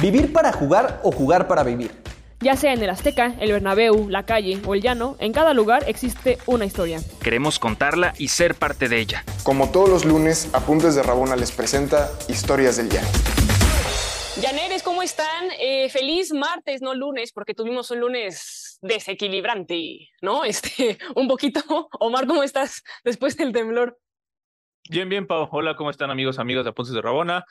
¿Vivir para jugar o jugar para vivir? Ya sea en el Azteca, el Bernabéu, la calle o el llano, en cada lugar existe una historia. Queremos contarla y ser parte de ella. Como todos los lunes, Apuntes de Rabona les presenta Historias del Llano. Llaneres, ¿cómo están? Eh, feliz martes, no lunes, porque tuvimos un lunes desequilibrante, ¿no? Este, un poquito. Omar, ¿cómo estás después del temblor? Bien, bien, Pau. Hola, ¿cómo están amigos, amigas de Apuntes de Rabona?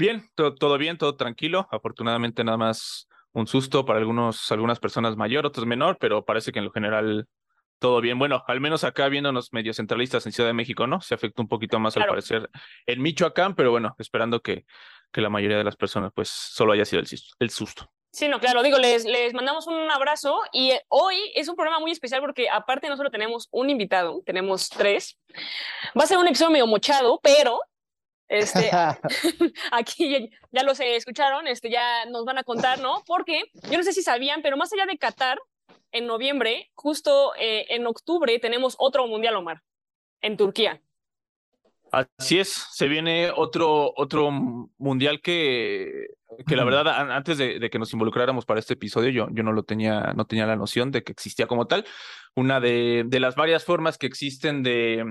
Bien, todo, todo bien, todo tranquilo. Afortunadamente nada más un susto para algunos, algunas personas mayor, otros menor, pero parece que en lo general todo bien. Bueno, al menos acá viéndonos medio centralistas en Ciudad de México, ¿no? Se afecta un poquito más al parecer en Michoacán, pero bueno, esperando que, que la mayoría de las personas pues solo haya sido el, el susto. Sí, no, claro, digo, les, les mandamos un abrazo y eh, hoy es un programa muy especial porque aparte no solo tenemos un invitado, tenemos tres. Va a ser un episodio medio mochado, pero este, aquí ya, los escucharon, este, ya nos van a contar, ¿no? Porque yo no sé si sabían, pero más allá de Qatar, en noviembre, justo eh, en octubre, tenemos otro mundial, Omar, en Turquía. Así es, se viene otro, otro mundial que, que la verdad, antes de, que nos involucráramos para este episodio, yo, yo no lo tenía, no tenía la noción de que existía como tal. Una de, de las varias formas que existen de,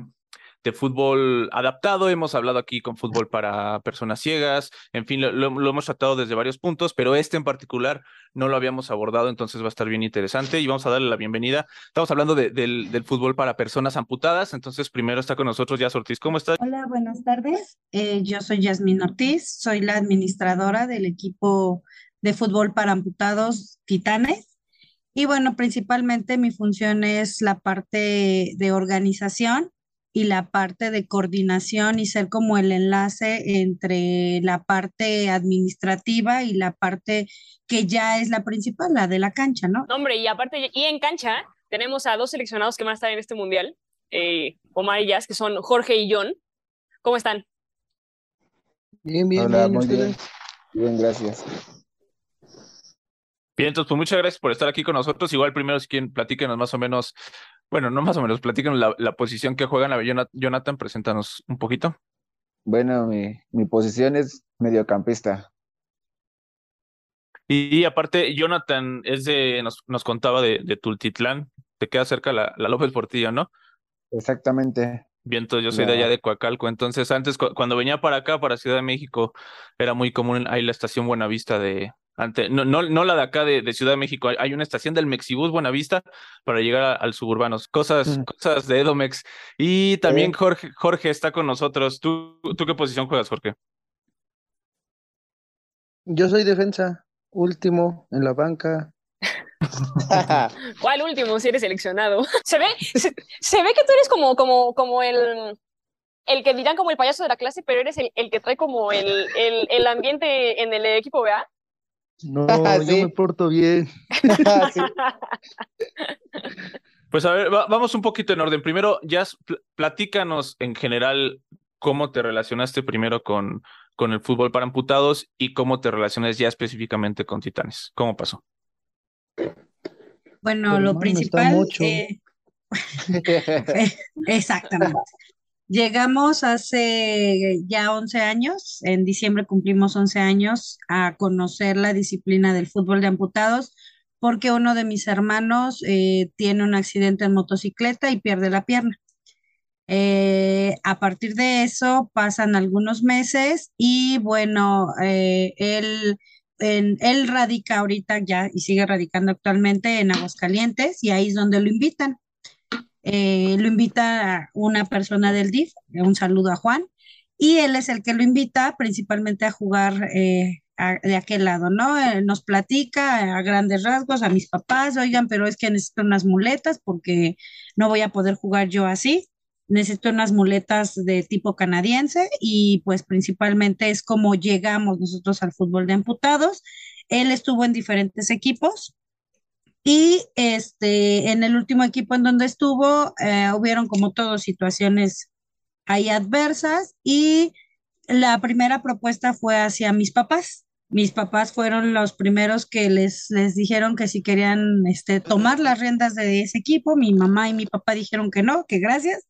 de fútbol adaptado, hemos hablado aquí con fútbol para personas ciegas, en fin, lo, hemos tratado desde varios puntos, pero este en particular no lo habíamos abordado, entonces va a estar bien interesante y vamos a darle la bienvenida. Estamos hablando del, fútbol para personas amputadas, entonces primero está con nosotros Yas Ortiz, ¿cómo estás? Hola, buenas tardes, eh, yo soy Yasmin Ortiz, soy la administradora del equipo de fútbol para amputados Titanes. Y bueno, principalmente mi función es la parte de organización y la parte de coordinación y ser como el enlace entre la parte administrativa y la parte que ya es la principal, la de la cancha, ¿no? Hombre, y aparte, y en cancha tenemos a dos seleccionados que van a estar en este mundial, eh, Omar y Jazz, que son Jorge y John. ¿Cómo están? Bien, bien, Hola, muy bien. Bien, gracias. Bien, entonces, pues muchas gracias por estar aquí con nosotros. Igual primero, si quieren, platíquenos más o menos bueno, no más o menos, platican la, la posición que juegan. A Jonathan, preséntanos un poquito. Bueno, mi, mi posición es mediocampista. Y, aparte, Jonathan es de, nos, nos contaba de, de, Tultitlán, te queda cerca la, la López Portillo, ¿no? Exactamente. Bien, entonces yo soy de allá de Coacalco, entonces antes cuando venía para acá, para Ciudad de México, era muy común ahí la estación Buenavista de, no, no, no la de acá de, Ciudad de México, hay una estación del Mexibus Buenavista para llegar al suburbanos, cosas, mm. cosas de Edomex. Y también Jorge, Jorge está con nosotros. ¿Tú, ¿Tú qué posición juegas, Jorge? Yo soy defensa, último en la banca. ¿Cuál último si eres seleccionado? Se ve, se, ve que tú eres como, como, como el, el que dirán como el payaso de la clase, pero eres el, el que trae como el, el, el ambiente en el equipo, ¿vea? No, yo me porto bien. Pues a ver, vamos un poquito en orden. Primero, ya platícanos en general cómo te relacionaste primero con, con el fútbol para amputados y cómo te relacionas ya específicamente con Titanes. ¿Cómo pasó? Bueno, lo principal. Eh, exactamente. Llegamos hace ya 11 años, en diciembre cumplimos 11 años a conocer la disciplina del fútbol de amputados porque uno de mis hermanos eh, tiene un accidente en motocicleta y pierde la pierna. Eh, a partir de eso pasan algunos meses y bueno, eh, él, él radica ahorita ya y sigue radicando actualmente en Aguascalientes y ahí es donde lo invitan. Eh, lo invita una persona del DIF, un saludo a Juan, y él es el que lo invita principalmente a jugar eh, de aquel lado, ¿no? Eh, nos platica a grandes rasgos a mis papás, oigan, pero es que necesito unas muletas porque no voy a poder jugar yo así, necesito unas muletas de tipo canadiense y pues principalmente es como llegamos nosotros al fútbol de amputados. Él estuvo en diferentes equipos, y este, en el último equipo en donde estuvo, eh, hubieron como todas situaciones ahí adversas y la primera propuesta fue hacia mis papás. Mis papás fueron los primeros que les, les dijeron que si querían este, tomar las riendas de ese equipo, mi mamá y mi papá dijeron que no, que gracias.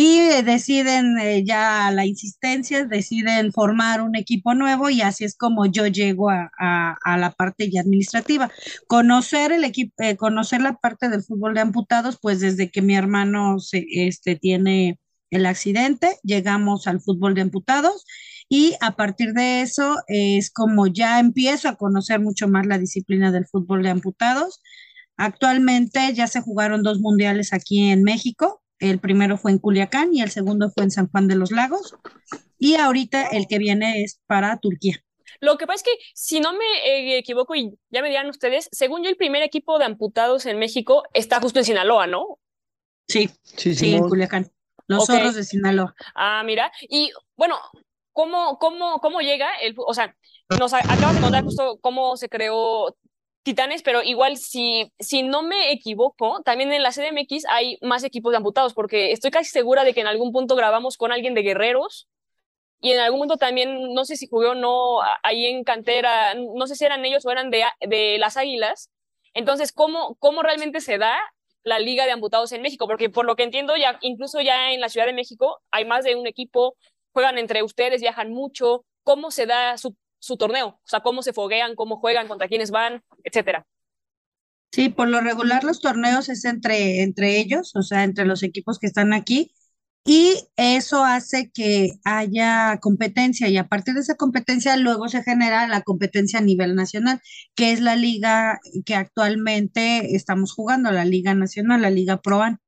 Y eh, deciden eh, ya la insistencia, deciden formar un equipo nuevo y así es como yo llego a, la parte ya administrativa. Conocer el equipo, conocer la parte del fútbol de amputados, pues desde que mi hermano se, este, tiene el accidente, llegamos al fútbol de amputados y a partir de eso es como ya empiezo a conocer mucho más la disciplina del fútbol de amputados. Actualmente ya se jugaron dos mundiales aquí en México. El primero fue en Culiacán y el segundo fue en San Juan de los Lagos. Y ahorita el que viene es para Turquía. Lo que pasa es que, si no me eh, equivoco y ya me dirán ustedes, según yo, el primer equipo de amputados en México está justo en Sinaloa, ¿no? Sí, Sí, sí, en. Culiacán. Los Ok. zorros de Sinaloa. Ah, mira. Y bueno, ¿cómo, cómo, cómo llega el, o sea, nos acabas de contar justo cómo se creó Titanes, pero igual si, si no me equivoco, también en la CDMX hay más equipos de amputados, porque estoy casi segura de que en algún punto grabamos con alguien de Guerreros y en algún punto también, no sé si jugué o no ahí en cantera, no sé si eran ellos o eran de, de las Águilas. Entonces, ¿cómo, cómo realmente se da la Liga de Amputados en México? Porque por lo que entiendo, ya incluso ya en la Ciudad de México hay más de un equipo, juegan entre ustedes, viajan mucho. ¿Cómo se da su, su torneo? O sea, ¿cómo se foguean, cómo juegan, contra quiénes van, etcétera? Sí, por lo regular los torneos es entre, entre ellos, o sea, entre los equipos que están aquí, y eso hace que haya competencia, y a partir de esa competencia luego se genera la competencia a nivel nacional, que es la liga que actualmente estamos jugando, la Liga Nacional, la Liga ProAn,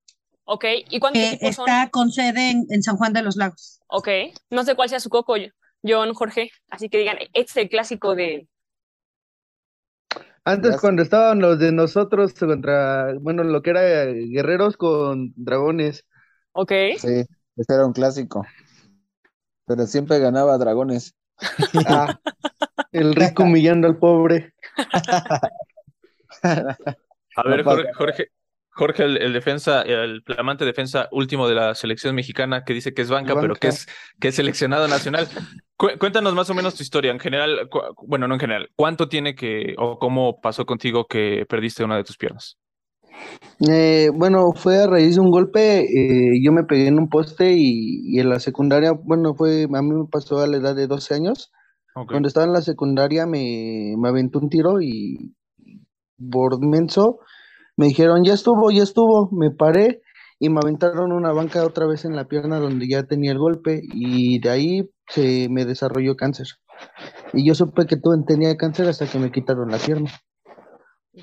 ¿Ok? ¿Y cuántos que equipos son? está con sede en, en San Juan de los Lagos. Ok. No sé cuál sea su coco, John, Jorge. Así que digan, este es el clásico de... Antes cuando estaban los de nosotros contra, bueno, lo que era guerreros con dragones. Ok. Sí, ese era un clásico. Pero siempre ganaba Dragones. Ah, el rico humillando al pobre. A ver, Jorge, Jorge, el, el defensa, el flamante defensa último de la selección mexicana que dice que es banca, pero que es, que es seleccionado nacional. Cu- cuéntanos más o menos tu historia. En general, bueno, no en general, ¿cuánto tiene que, o cómo pasó contigo que perdiste una de tus piernas? Eh, bueno, fue a raíz de un golpe, eh, yo me pegué en un poste y, y en la secundaria, bueno, fue, a mí me pasó a la edad de 12 años. Cuando estaba en la secundaria me, me aventó un tiro y por menso me dijeron, ya estuvo, ya estuvo, me paré y me aventaron una banca otra vez en la pierna donde ya tenía el golpe y de ahí se me desarrolló cáncer. Y yo supe que tuve- tenía cáncer hasta que me quitaron la pierna.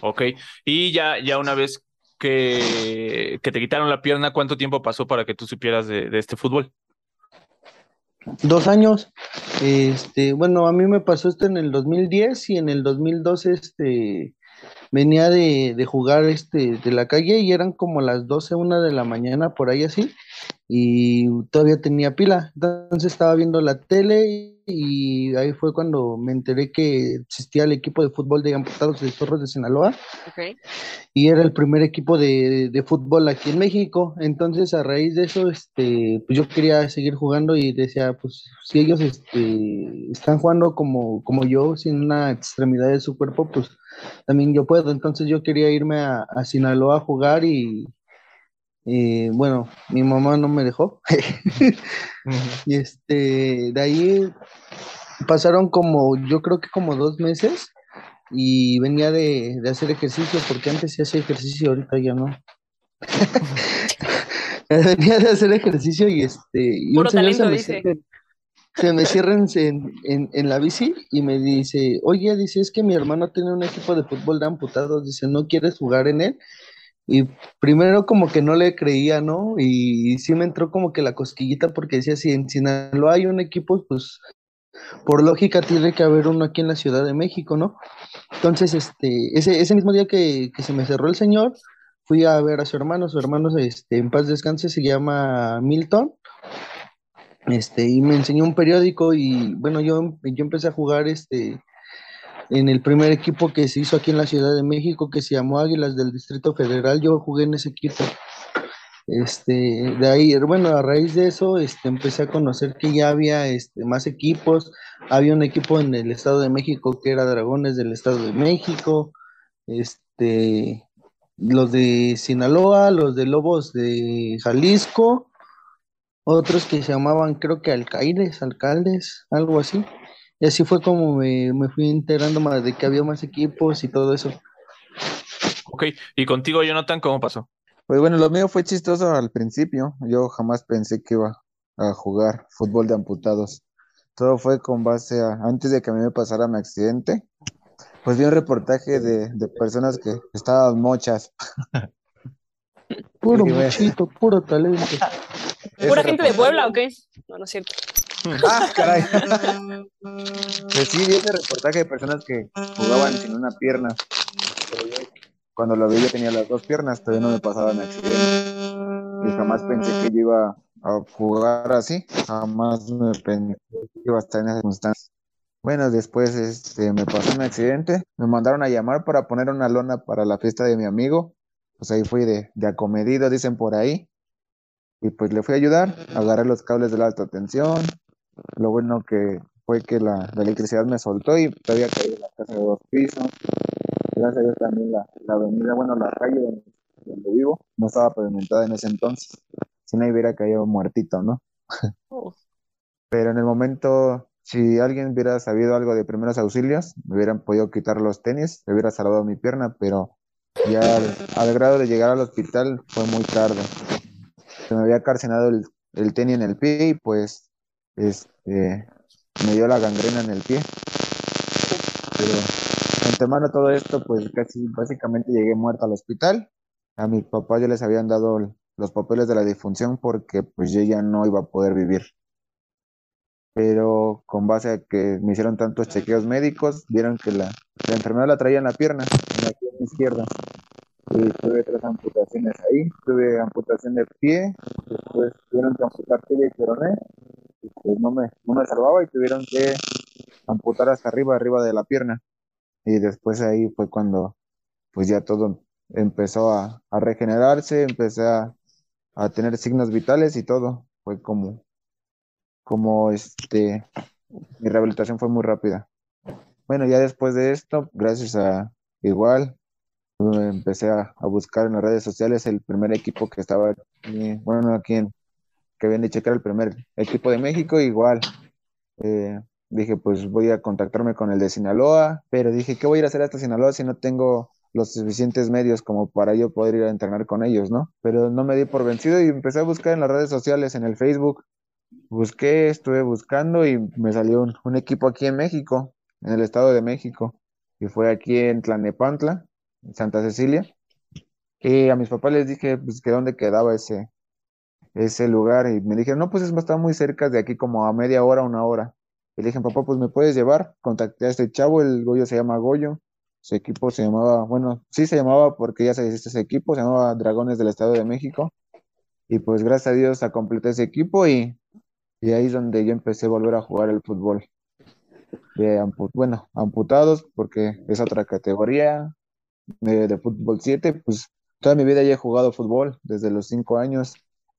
Ok. Y ya, ya una vez que, que te quitaron la pierna, ¿cuánto tiempo pasó para que tú supieras de, de este fútbol? Dos años. Este, bueno, a mí me pasó esto en el 2010 y en el 2012 este, venía de, de jugar este, de la calle y eran como las 12, una de la mañana, por ahí así, y todavía tenía pila. Entonces estaba viendo la tele y ahí fue cuando me enteré que existía el equipo de fútbol de amputados de Zorros de Sinaloa Ok. y era el primer equipo de, de fútbol aquí en México. Entonces, a raíz de eso, este, pues yo quería seguir jugando y decía, pues si ellos este, están jugando como, como yo, sin una extremidad de su cuerpo, pues también yo puedo. Entonces yo quería irme a, a Sinaloa a jugar y, eh, bueno, mi mamá no me dejó. Y este, de ahí pasaron como, yo creo que como dos meses y venía de, de hacer ejercicio, porque antes sí hacía ejercicio, ahorita ya no. Venía de hacer ejercicio y este, y Puro un señor se me dice. cierra en- se me cierra en, en- en la bici y me dice, oye, dice, es que mi hermano tiene un equipo de fútbol de amputados, dice, ¿no quieres jugar en él? Y primero como que no le creía, ¿no? Y sí me entró como que la cosquillita porque decía, si en Sinaloa hay un equipo, pues por lógica tiene que haber uno aquí en la Ciudad de México, ¿no? Entonces, este, ese, ese mismo día que, que se me cerró el señor, fui a ver a su hermano, su hermano, este, en paz descanse, se llama Milton, este, y me enseñó un periódico y bueno, yo, yo empecé a jugar, este, en el primer equipo que se hizo aquí en la Ciudad de México, que se llamó Águilas del Distrito Federal, yo jugué en ese equipo. Este, de ahí, bueno, a raíz de eso, este, empecé a conocer que ya había este, más equipos. Había un equipo en el Estado de México que era Dragones del Estado de México, este, los de Sinaloa, los de Lobos de Jalisco, otros que se llamaban, creo que alcaides, alcaldes, algo así. Y así fue como me, me fui enterando más de que había más equipos y todo eso. Ok, y contigo, Jonathan, ¿cómo pasó? Pues bueno, lo mío fue chistoso al principio. Yo jamás pensé que iba a jugar fútbol de amputados. Todo fue con base a, antes de que a mí me pasara mi accidente, pues vi un reportaje de, de personas que estaban mochas. Puro muchito, puro talento. ¿Pura gente de Puebla o qué? No, no es cierto. Ah, caray. Pues sí, vi ese reportaje de personas que jugaban sin una pierna. Cuando lo vi, yo tenía las dos piernas, todavía no me pasaba mi accidente. Y jamás pensé que yo iba a jugar así. Jamás me pensé que iba a estar en esas circunstancias. Bueno, después este, me pasó un accidente. Me mandaron a llamar para poner una lona para la fiesta de mi amigo. Pues ahí fui de, de acomedido, dicen por ahí. Y pues le fui a ayudar, agarré los cables de la alta tensión. Lo bueno que fue que la, la electricidad me soltó y todavía caí en la casa de dos pisos. Gracias a Dios también la, la avenida, bueno, la calle donde, donde vivo no estaba pavimentada en ese entonces. Si no hubiera caído muertito, ¿no? Pero en el momento, si alguien hubiera sabido algo de primeros auxilios, me hubieran podido quitar los tenis, me hubiera salvado mi pierna, pero ya al, al grado de llegar al hospital fue muy tarde. Se me había carcinado el, el tenis en el pie y pues este, me dio la gangrena en el pie. Pero antemano todo esto, pues casi básicamente llegué muerto al hospital. A mis papás ya les habían dado los papeles de la difunción porque pues yo ya no iba a poder vivir. Pero con base a que me hicieron tantos chequeos médicos, vieron que la, la enfermedad la traía en la pierna, en la pierna izquierda. Y tuve tres amputaciones ahí, tuve amputación de pie, después tuvieron que amputar tibia y peroné, no me, no me salvaba y tuvieron que amputar hasta arriba, arriba de la pierna. Y después ahí fue cuando pues ya todo empezó a, a regenerarse, empecé a, a tener signos vitales y todo. Fue como, como este, mi rehabilitación fue muy rápida. Bueno, ya después de esto, gracias a igual, empecé a, a buscar en las redes sociales el primer equipo que estaba bueno, aquí en, que viene a checar el primer equipo de México, igual. eh, dije, pues voy a contactarme con el de Sinaloa, pero dije, ¿qué voy a ir a hacer hasta Sinaloa si no tengo los suficientes medios como para yo poder ir a entrenar con ellos, ¿no? Pero no me di por vencido y empecé a buscar en las redes sociales, en el Facebook. Busqué, estuve buscando y me salió un, un equipo aquí en México, en el Estado de México, y fue aquí en Tlanepantla, en Santa Cecilia. Y a mis papás les dije, pues, que dónde quedaba ese, ese lugar, y me dijeron, no, pues es- está muy cerca de aquí, como a media hora, una hora. Y le dije, papá, pues me puedes llevar. Contacté a este chavo, el Goyo se llama Goyo. Su equipo se llamaba, bueno, sí se llamaba porque ya se deshizo ese equipo, se llamaba Dragones del Estado de México. Y pues gracias a Dios a completé ese equipo y, y ahí es donde yo empecé a volver a jugar el fútbol. De bueno, amputados porque es otra categoría de, de fútbol 7, pues toda mi vida ya he jugado fútbol desde los 5 años,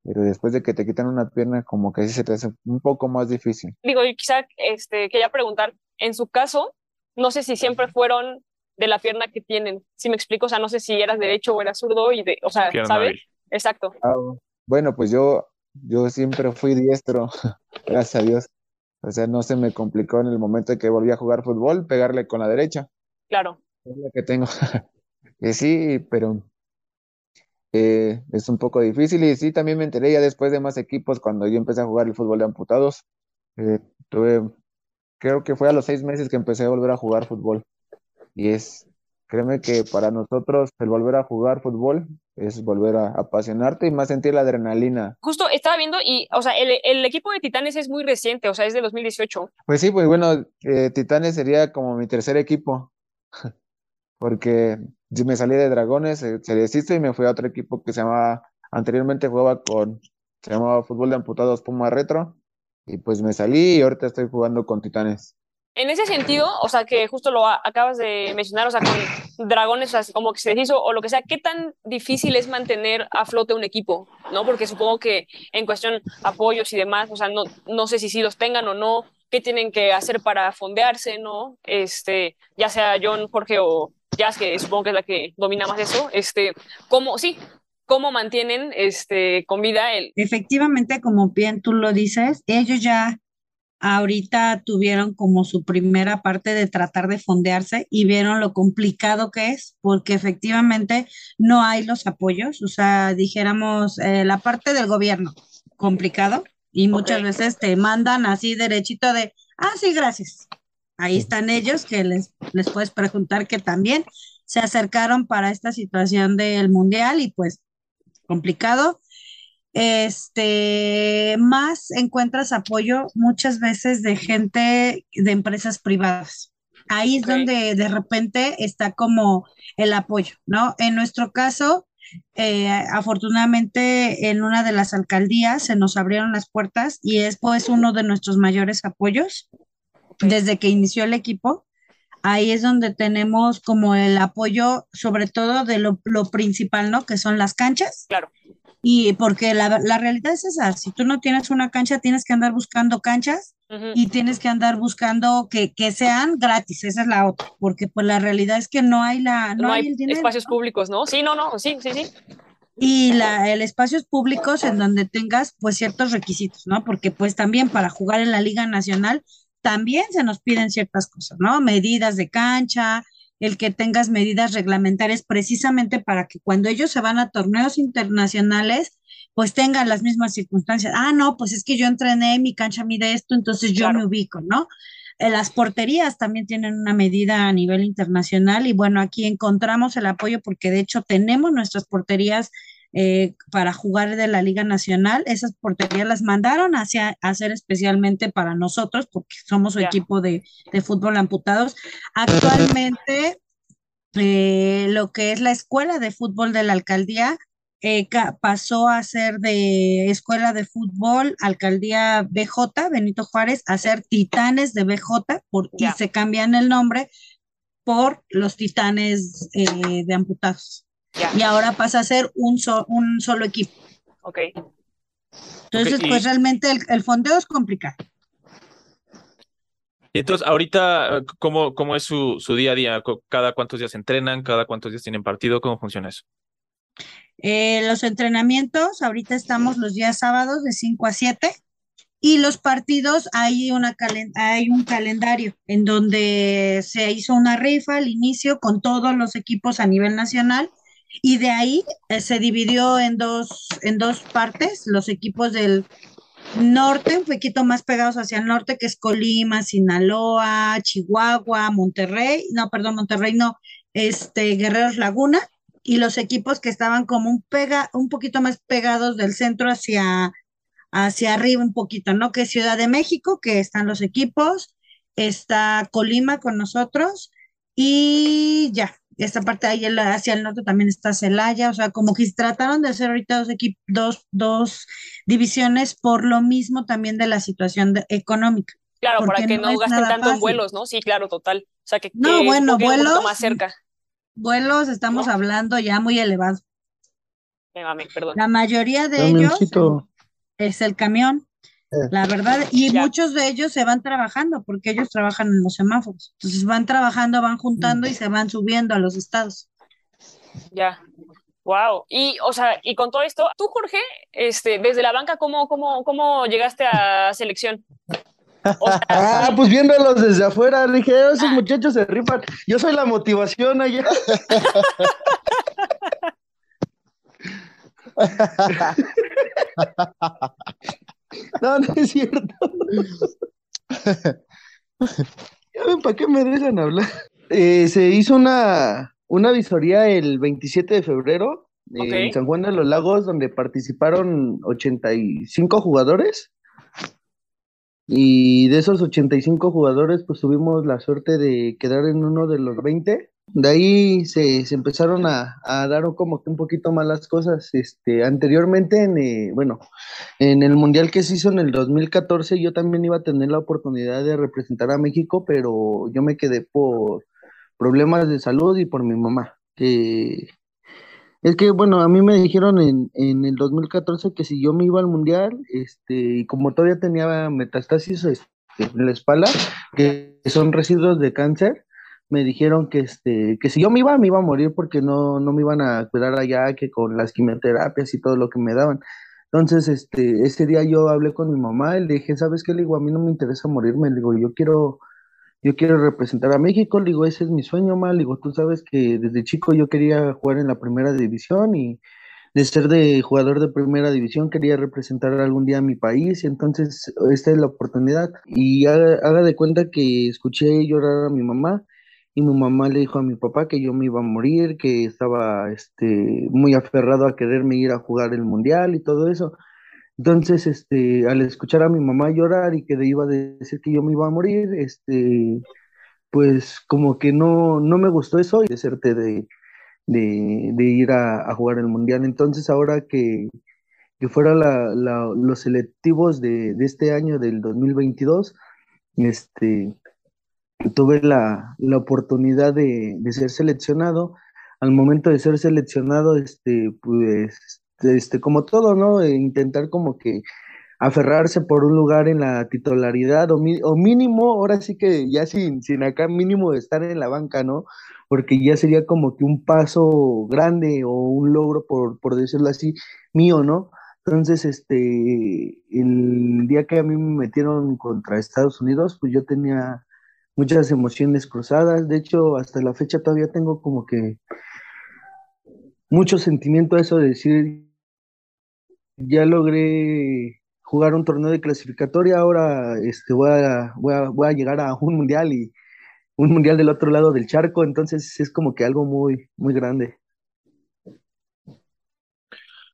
pero después de que te quitan una pierna como que sí se te hace un poco más difícil. Digo, y quizá este, quería preguntar, en su caso, no sé si siempre fueron de la pierna que tienen, si me explico, o sea, no sé si eras derecho o eras zurdo, y de, o sea, Pierna ¿sabes? Exacto. Ah, bueno, pues yo, yo siempre fui diestro, gracias a Dios. O sea, no se me complicó en el momento de que volví a jugar fútbol, pegarle con la derecha. Claro. Es la que tengo. Que sí, pero eh, es un poco difícil. Y sí, también me enteré ya después de más equipos cuando yo empecé a jugar el fútbol de amputados. Eh, tuve, creo que fue a los seis meses que empecé a volver a jugar fútbol. Y es, créeme que para nosotros el volver a jugar fútbol es volver a apasionarte y más sentir la adrenalina. Justo estaba viendo y, o sea, el, el equipo de Titanes es muy reciente, o sea, es de 2018. Pues sí, pues bueno, eh, Titanes sería como mi tercer equipo, porque me salí de Dragones, eh, se deshizo y me fui a otro equipo que se llamaba, anteriormente jugaba con, se llamaba Fútbol de Amputados Puma Retro, y pues me salí y ahorita estoy jugando con Titanes. En ese sentido, o sea, que justo lo acabas de mencionar, o sea, con dragones, o sea, como que se deshizo o lo que sea, ¿qué tan difícil es mantener a flote un equipo? ¿No? Porque supongo que en cuestión apoyos y demás, o sea, no, no sé si sí los tengan o no, qué tienen que hacer para fondearse, ¿no? Este, ya sea John, Jorge o Jazz, que supongo que es la que domina más eso, este, ¿cómo, sí, cómo mantienen este, con vida el... Efectivamente, como bien tú lo dices, ellos ya ahorita tuvieron como su primera parte de tratar de fondearse y vieron lo complicado que es, porque efectivamente no hay los apoyos, o sea, dijéramos, eh, la parte del gobierno, complicado, y muchas veces te mandan así derechito de, ah, sí, gracias. Ahí están ellos que les, les puedes preguntar que también se acercaron para esta situación del mundial y pues complicado este, más encuentras apoyo muchas veces de gente de empresas privadas. Ahí es donde de repente está como el apoyo, ¿no? En nuestro caso, eh, afortunadamente en una de las alcaldías se nos abrieron las puertas y es pues uno de nuestros mayores apoyos desde que inició el equipo. Ahí es donde tenemos como el apoyo, sobre todo de lo, lo principal, ¿no? Que son las canchas. Claro y porque la, la, realidad es esa, si tú no tienes una cancha, tienes que andar buscando canchas y tienes que andar buscando que, que, sean gratis, esa es la otra, porque pues la realidad es que no hay la no, hay, espacios públicos, ¿no? Sí, no, no, sí, sí, sí. Y la, el espacios públicos en donde tengas pues ciertos requisitos, ¿no? Porque pues también para jugar en la Liga Nacional también se nos piden ciertas cosas, ¿no? Medidas de cancha, el que tengas medidas reglamentarias precisamente para que cuando ellos se van a torneos internacionales, pues tengan las mismas circunstancias. Ah, no, pues es que yo entrené, mi cancha mide esto, entonces yo me ubico, ¿no? Eh, las porterías también tienen una medida a nivel internacional y bueno, aquí encontramos el apoyo porque de hecho tenemos nuestras porterías eh, para jugar de la Liga Nacional. Esas porterías las mandaron hacia, a hacer especialmente para nosotros, porque somos su equipo de, de, fútbol amputados. Actualmente, eh, lo que es la escuela de fútbol de la alcaldía eh, pasó a ser de escuela de fútbol, alcaldía BJ, Benito Juárez, a ser titanes de BJ, por, y se cambian el nombre por los titanes de amputados. Y ahora pasa a ser un, un solo equipo. Ok. Entonces, pues realmente el, fondeo es complicado. Y entonces, ahorita, ¿cómo, cómo es su, su, día a día? ¿Cada cuántos días entrenan? ¿Cada cuántos días tienen partido? ¿Cómo funciona eso? Eh, los entrenamientos, ahorita estamos los días sábados de 5 a 7 y los partidos hay, una hay un calendario en donde se hizo una rifa al inicio con todos los equipos a nivel nacional y de ahí eh, se dividió en dos, en dos partes, los equipos del norte, un poquito más pegados hacia el norte, que es Colima, Sinaloa, Chihuahua, Monterrey, no, perdón, Monterrey no, este, Guerreros Laguna, y los equipos que estaban como un, pega, un poquito más pegados del centro hacia, hacia arriba un poquito, ¿no? Que es Ciudad de México, que están los equipos, está Colima con nosotros, y ya, esta parte ahí hacia el norte también está Celaya, o sea, como que trataron de hacer ahorita dos, dos, dos divisiones por lo mismo también de la situación económica. Claro, para que no, gasten tanto en vuelos, ¿no? Sí, claro, total. O sea, que, no, bueno, vuelos más cerca. Vuelos estamos hablando ya muy elevados. perdón. La mayoría de ellos es el camión. Eh. La verdad, y muchos de ellos se van trabajando porque ellos trabajan en los semáforos. Entonces van trabajando, van juntando y se van subiendo a los estados. Ya. Wow. Y, o sea, y con todo esto, tú, Jorge, este, desde la banca, ¿cómo, cómo, cómo llegaste a selección? ah, pues viéndolos desde afuera, dije, esos muchachos se rifan. Yo soy la motivación allá. No, no es cierto. ya ven, ¿para qué me dejan hablar? Eh, se hizo una, una visoría el 27 de febrero en San Juan de los Lagos, donde participaron 85 jugadores. Y de esos 85 jugadores, pues tuvimos la suerte de quedar en uno de los 20. De ahí se, empezaron a, dar como que un poquito más las cosas. Este, anteriormente, en, eh, bueno, en el Mundial que se hizo en el 2014, yo también iba a tener la oportunidad de representar a México, pero yo me quedé por problemas de salud y por mi mamá. es que, bueno, a mí me dijeron en, en, el 2014 que si yo me iba al Mundial, este, y como todavía tenía metastasis este, en la espalda, que son residuos de cáncer, me dijeron que este, que si yo me iba, me iba a morir porque no, no me iban a cuidar allá, que con las quimioterapias y todo lo que me daban. Entonces, este, ese día yo hablé con mi mamá y le dije, ¿sabes qué? Le digo, a mí no me interesa morirme, le digo, yo quiero, yo quiero representar a México, le digo, ese es mi sueño, mal, le digo, tú sabes que desde chico yo quería jugar en la primera división y de ser de jugador de primera división quería representar algún día a mi país, entonces esta es la oportunidad. Y haga de cuenta que escuché llorar a mi mamá y mi mamá le dijo a mi papá que yo me iba a morir, que estaba este, muy aferrado a quererme ir a jugar el mundial y todo eso. Entonces, este, al escuchar a mi mamá llorar y que iba a decir que yo me iba a morir, este, pues como que no, no me gustó eso y decirte de, de, de ir a, a, jugar el mundial. Entonces, ahora que, que fuera la, la, los selectivos de, de este año, del 2022, este, tuve la, la oportunidad de, de, ser seleccionado. Al momento de ser seleccionado, este, pues, este, como todo, ¿no? E intentar como que aferrarse por un lugar en la titularidad o, o, mínimo, ahora sí que ya sin, sin acá mínimo de estar en la banca, ¿no? Porque ya sería como que un paso grande o un logro, por, por decirlo así, mío, ¿no? Entonces, este, el día que a mí me metieron contra Estados Unidos, pues yo tenía muchas emociones cruzadas. De hecho, hasta la fecha todavía tengo como que mucho sentimiento a eso de decir, ya logré jugar un torneo de clasificatoria, ahora este, voy, a, voy, a, voy a llegar a un mundial y un mundial del otro lado del charco, entonces es como que algo muy, muy grande.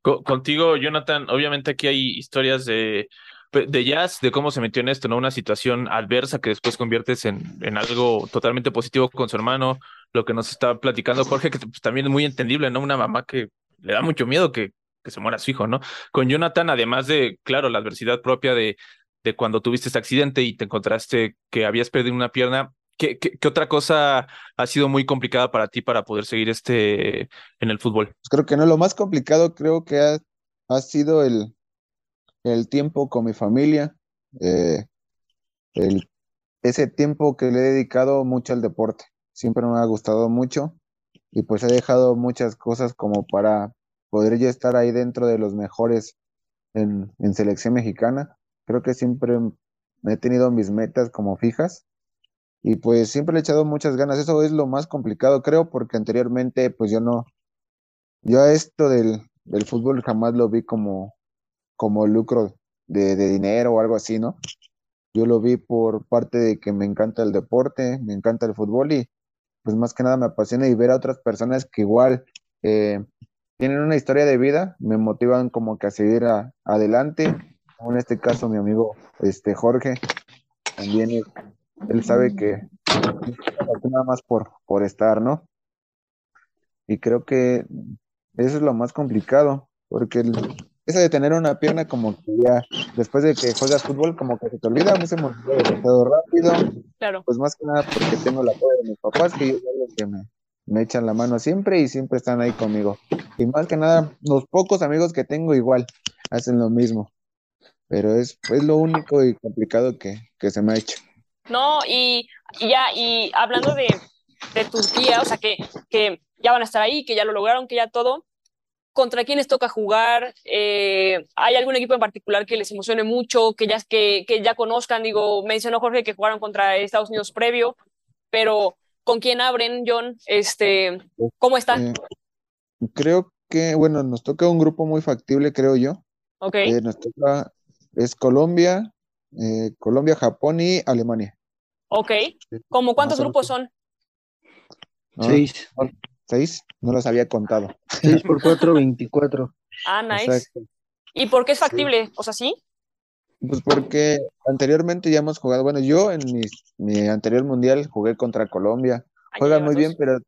Contigo, Jonathan, obviamente aquí hay historias de de jazz, de cómo se metió en esto, ¿no? Una situación adversa que después conviertes en, en algo totalmente positivo con su hermano, lo que nos está platicando Jorge, que pues, también es muy entendible, ¿no? Una mamá que le da mucho miedo que, que se muera su hijo, ¿no? Con Jonathan, además de, claro, la adversidad propia de, de cuando tuviste este accidente y te encontraste que habías perdido una pierna, ¿qué, qué, qué otra cosa ha sido muy complicada para ti para poder seguir este en el fútbol? Pues creo que no, lo más complicado creo que ha, ha sido el, el tiempo con mi familia, eh, el, ese tiempo que le he dedicado mucho al deporte. Siempre me ha gustado mucho y pues he dejado muchas cosas como para poder ya estar ahí dentro de los mejores en, en selección mexicana. Creo que siempre he tenido mis metas como fijas y pues siempre le he echado muchas ganas. Eso es lo más complicado, creo, porque anteriormente pues yo no, yo a esto del, del fútbol jamás lo vi como, como lucro de, de, dinero o algo así, ¿no? Yo lo vi por parte de que me encanta el deporte, me encanta el fútbol y pues más que nada me apasiona y ver a otras personas que igual eh, tienen una historia de vida, me motivan como que a seguir a, adelante. En este caso mi amigo este Jorge también es, él sabe que nada más por, por estar, ¿no? Y creo que eso es lo más complicado, porque eso de tener una pierna como que ya después de que juegas fútbol como que se te olvida, se me demasiado rápido. Claro. Pues más que nada porque tengo la apoyo de mis papás que ellos que me, me echan la mano siempre y siempre están ahí conmigo. Y más que nada, los pocos amigos que tengo igual hacen lo mismo. Pero es, es lo único y complicado que, que se me ha hecho. No, y, y ya, y hablando de, de Turquía, o sea, que, que ya van a estar ahí, que ya lo lograron, que ya todo, contra quiénes toca jugar, eh, hay algún equipo en particular que les emocione mucho, que ya, que, que ya conozcan, digo, mencionó Jorge que jugaron contra Estados Unidos previo, pero ¿con quién abren, John? Este, ¿Cómo están? Eh, creo que, bueno, nos toca un grupo muy factible, creo yo. Ok. Eh, nos toca, es Colombia, eh, Colombia, Japón y Alemania. Ok. ¿Cómo cuántos grupos son? ¿No? Seis. ¿Seis? No los había contado. 6 por 4, 24. Ah, nice. Exacto. ¿Y por qué es factible? O sea, ¿sí? Pues porque anteriormente ya hemos jugado, bueno, yo en mi, mi anterior mundial jugué contra Colombia. Juegan muy bien, pero,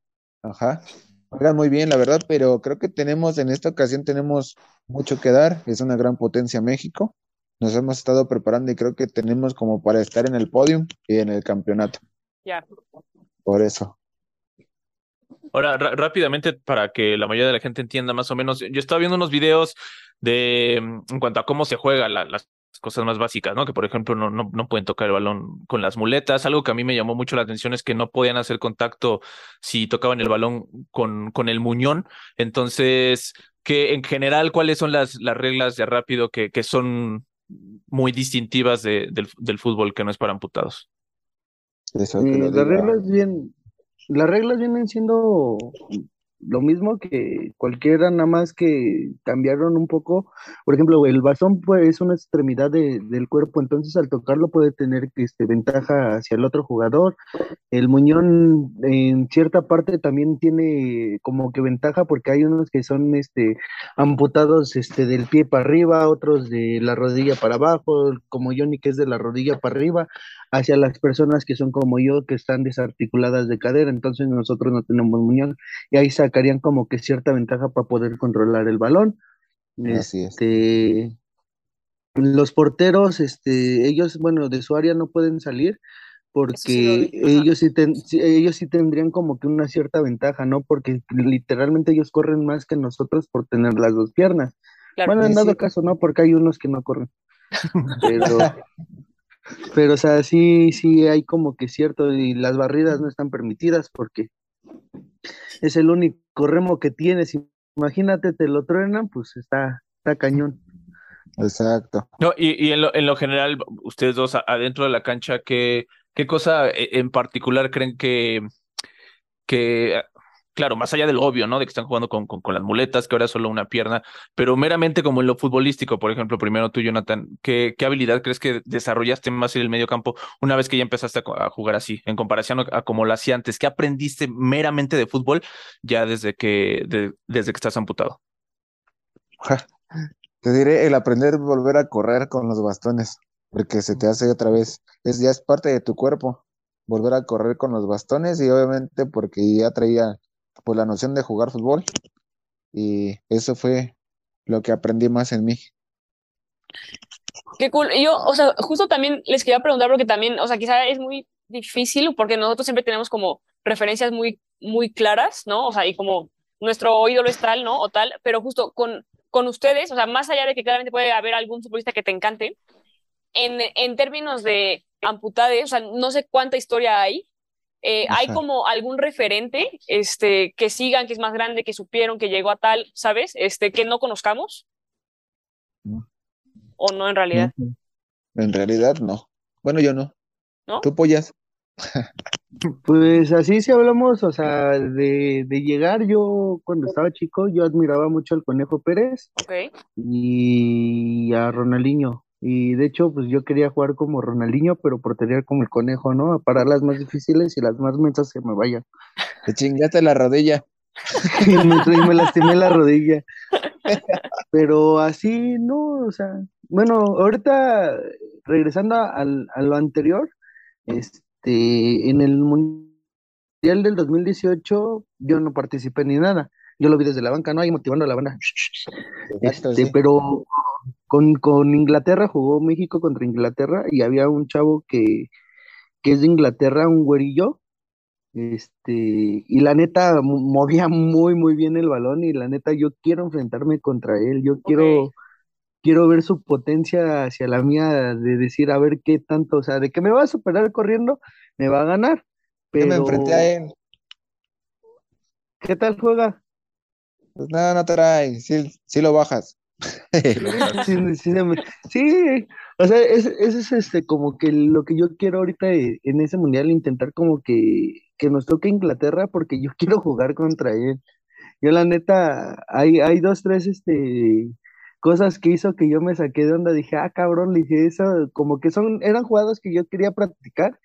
ajá, juegan muy bien, la verdad, pero creo que tenemos, en esta ocasión tenemos mucho que dar. Es una gran potencia México. Nos hemos estado preparando y creo que tenemos como para estar en el podium y en el campeonato. Ya. Por eso. Ahora, rápidamente, para que la mayoría de la gente entienda más o menos, yo estaba viendo unos videos de, en cuanto a cómo se juega la, las cosas más básicas, ¿no? Que por ejemplo no, no, no pueden tocar el balón con las muletas. Algo que a mí me llamó mucho la atención es que no podían hacer contacto si tocaban el balón con, con el muñón. Entonces, que en general, ¿cuáles son las, las reglas de rápido que, que son muy distintivas de, del, del fútbol que no es para amputados? Eh, diga. reglas bien, las reglas vienen siendo lo mismo que cualquiera, nada más que cambiaron un poco. Por ejemplo, el bastón pues, es una extremidad de- del cuerpo, entonces al tocarlo puede tener este, ventaja hacia el otro jugador. El muñón en cierta parte también tiene como que ventaja porque hay unos que son este, amputados este, del pie para arriba, otros de la rodilla para abajo, como Johnny que es de la rodilla para arriba hacia las personas que son como yo, que están desarticuladas de cadera, entonces nosotros no tenemos muñón, y ahí sacarían como que cierta ventaja para poder controlar el balón. Así es. Este, los porteros, este, ellos, bueno, de su área no pueden salir porque sí ellos sí, ten- ellos sí tendrían como que una cierta ventaja, ¿no? Porque literalmente ellos corren más que nosotros por tener las dos piernas. Claro. Bueno, en dado sí. caso, no, porque hay unos que no corren. Pero, pero, o sea, sí, sí hay como que cierto, y las barridas no están permitidas porque es el único remo que tienes. Imagínate, te lo truenan, pues está, está cañón. Exacto. No, y, y en lo, en lo general, ustedes dos adentro de la cancha, ¿qué, qué cosa e- en particular creen que, que, claro, más allá del obvio, ¿no? De que están jugando con, con, las muletas, que ahora es solo una pierna, pero meramente como en lo futbolístico, por ejemplo, primero tú, Jonathan, ¿qué, qué habilidad crees que desarrollaste más en el medio campo una vez que ya empezaste a, jugar así, en comparación a, a como lo hacía antes? ¿Qué aprendiste meramente de fútbol ya desde que, de- desde que estás amputado? Te diré el aprender a volver a correr con los bastones, porque se te hace otra vez, es ya es parte de tu cuerpo, volver a correr con los bastones y obviamente porque ya traía pues la noción de jugar fútbol y eso fue lo que aprendí más en mí. Qué cool. Yo, o sea, justo también les quería preguntar porque también, o sea, quizá es muy difícil porque nosotros siempre tenemos como referencias muy, muy claras, ¿no? O sea, y como nuestro ídolo es tal, ¿no? O tal, pero justo con, con ustedes, o sea, más allá de que claramente puede haber algún futbolista que te encante, en, en términos de amputades, o sea, no sé cuánta historia hay, eh, ¿hay como algún referente este, que sigan, que es más grande, que supieron, que llegó a tal, ¿sabes? Este, que no conozcamos? No. ¿O no en realidad? En realidad no. Bueno, yo no. ¿No? ¿Tú pollas? Pues así si hablamos, o sea, de, de llegar, yo cuando estaba chico, yo admiraba mucho al Conejo Pérez Ok. y a Ronaldinho. Y de hecho, pues yo quería jugar como Ronaldinho, pero por tener como el conejo, ¿no? A parar las más difíciles y las más mensas que me vayan. Te chingaste la rodilla. Y me, y me lastimé la rodilla. Pero así, no, o sea, bueno, ahorita regresando al, a lo anterior, este, en el Mundial del 2018 yo no participé ni nada. Yo lo vi desde la banca, ¿no? Ahí motivando a la banda. Exacto, Este, sí. pero con, con Inglaterra jugó México contra Inglaterra y había un chavo que, que es de Inglaterra, un güerillo, este, y la neta mo- movía muy, muy bien el balón y la neta yo quiero enfrentarme contra él, yo quiero, quiero ver su potencia hacia la mía de decir a ver qué tanto, o sea, de que me va a superar corriendo, me va a ganar, Yo me enfrenté pero a él. ¿qué tal juega? Pues nada, no trae. Sí, sí lo bajas. Sí, o sea, es- eso es este como que lo que yo quiero ahorita en ese mundial, intentar como que, que nos toque Inglaterra porque yo quiero jugar contra él. Yo la neta, hay, hay dos, tres este cosas que hizo que yo me saqué de onda, dije, ah, cabrón, le dije, eso, como que son, eran jugadas que yo quería practicar,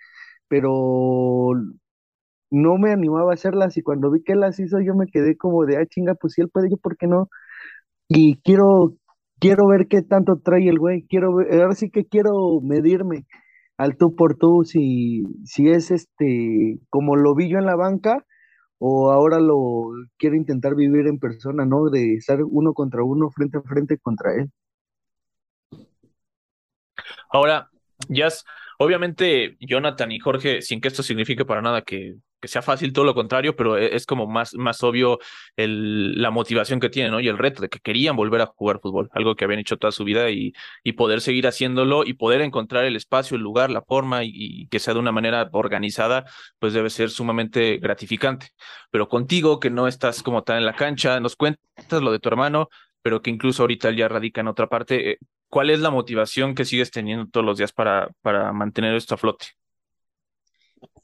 pero no me animaba a hacerlas y cuando vi que las hizo yo me quedé como de, ah, chinga, pues si él puede, yo, ¿por qué no? Y quiero, quiero ver qué tanto trae el güey, quiero ver, ahora sí que quiero medirme al tú por tú, si, si es este, como lo vi yo en la banca, o ahora lo quiero intentar vivir en persona, ¿no? De estar uno contra uno, frente a frente contra él. Ahora, Jazz, obviamente Jonathan y Jorge, sin que esto signifique para nada que, que sea fácil, todo lo contrario, pero e, es como más, más obvio la motivación que tienen, ¿no? Y el reto de que querían volver a jugar fútbol, algo que habían hecho toda su vida y, y poder seguir haciéndolo y poder encontrar el espacio, el lugar, la forma y, que sea de una manera organizada, pues debe ser sumamente gratificante. Pero contigo, que no estás como tal en la cancha, nos cuentas lo de tu hermano, pero que incluso ahorita ya radica en otra parte. Eh, ¿Cuál es la motivación que sigues teniendo todos los días para, para mantener esto a flote?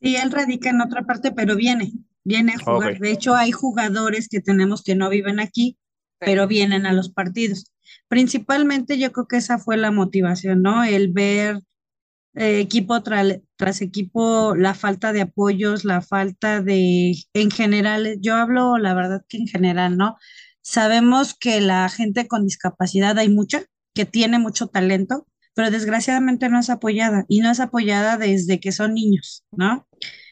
Sí, él radica en otra parte, pero viene, viene a jugar. De hecho, hay jugadores que tenemos que no viven aquí, pero vienen a los partidos. Principalmente yo creo que esa fue la motivación, ¿no? El ver eh, equipo tra- tras equipo, la falta de apoyos, la falta de, en general, yo hablo la verdad que en general, ¿no? Sabemos que la gente con discapacidad hay mucha, que tiene mucho talento, pero desgraciadamente no es apoyada y no es apoyada desde que son niños, ¿no?